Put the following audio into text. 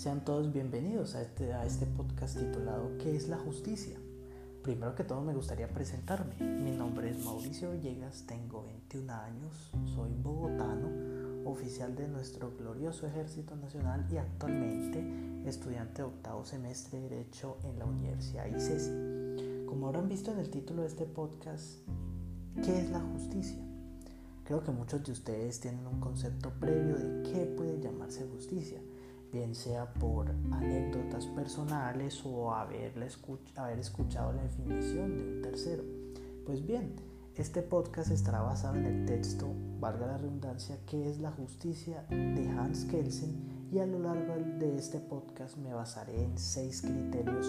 Sean todos bienvenidos a este, a este podcast titulado ¿Qué es la justicia? Primero que todo me gustaría presentarme. Mi nombre es Mauricio Villegas, tengo 21 años, soy bogotano, oficial de nuestro glorioso Ejército Nacional y actualmente estudiante de octavo semestre de Derecho en la Universidad ICESI. Como habrán visto en el título de este podcast, ¿qué es la justicia? Creo que muchos de ustedes tienen un concepto previo de qué puede llamarse justicia bien sea por anécdotas personales o haber escuchado la definición de un tercero. Pues bien, este podcast estará basado en el texto, valga la redundancia, que es la justicia de Hans Kelsen y a lo largo de este podcast me basaré en seis criterios.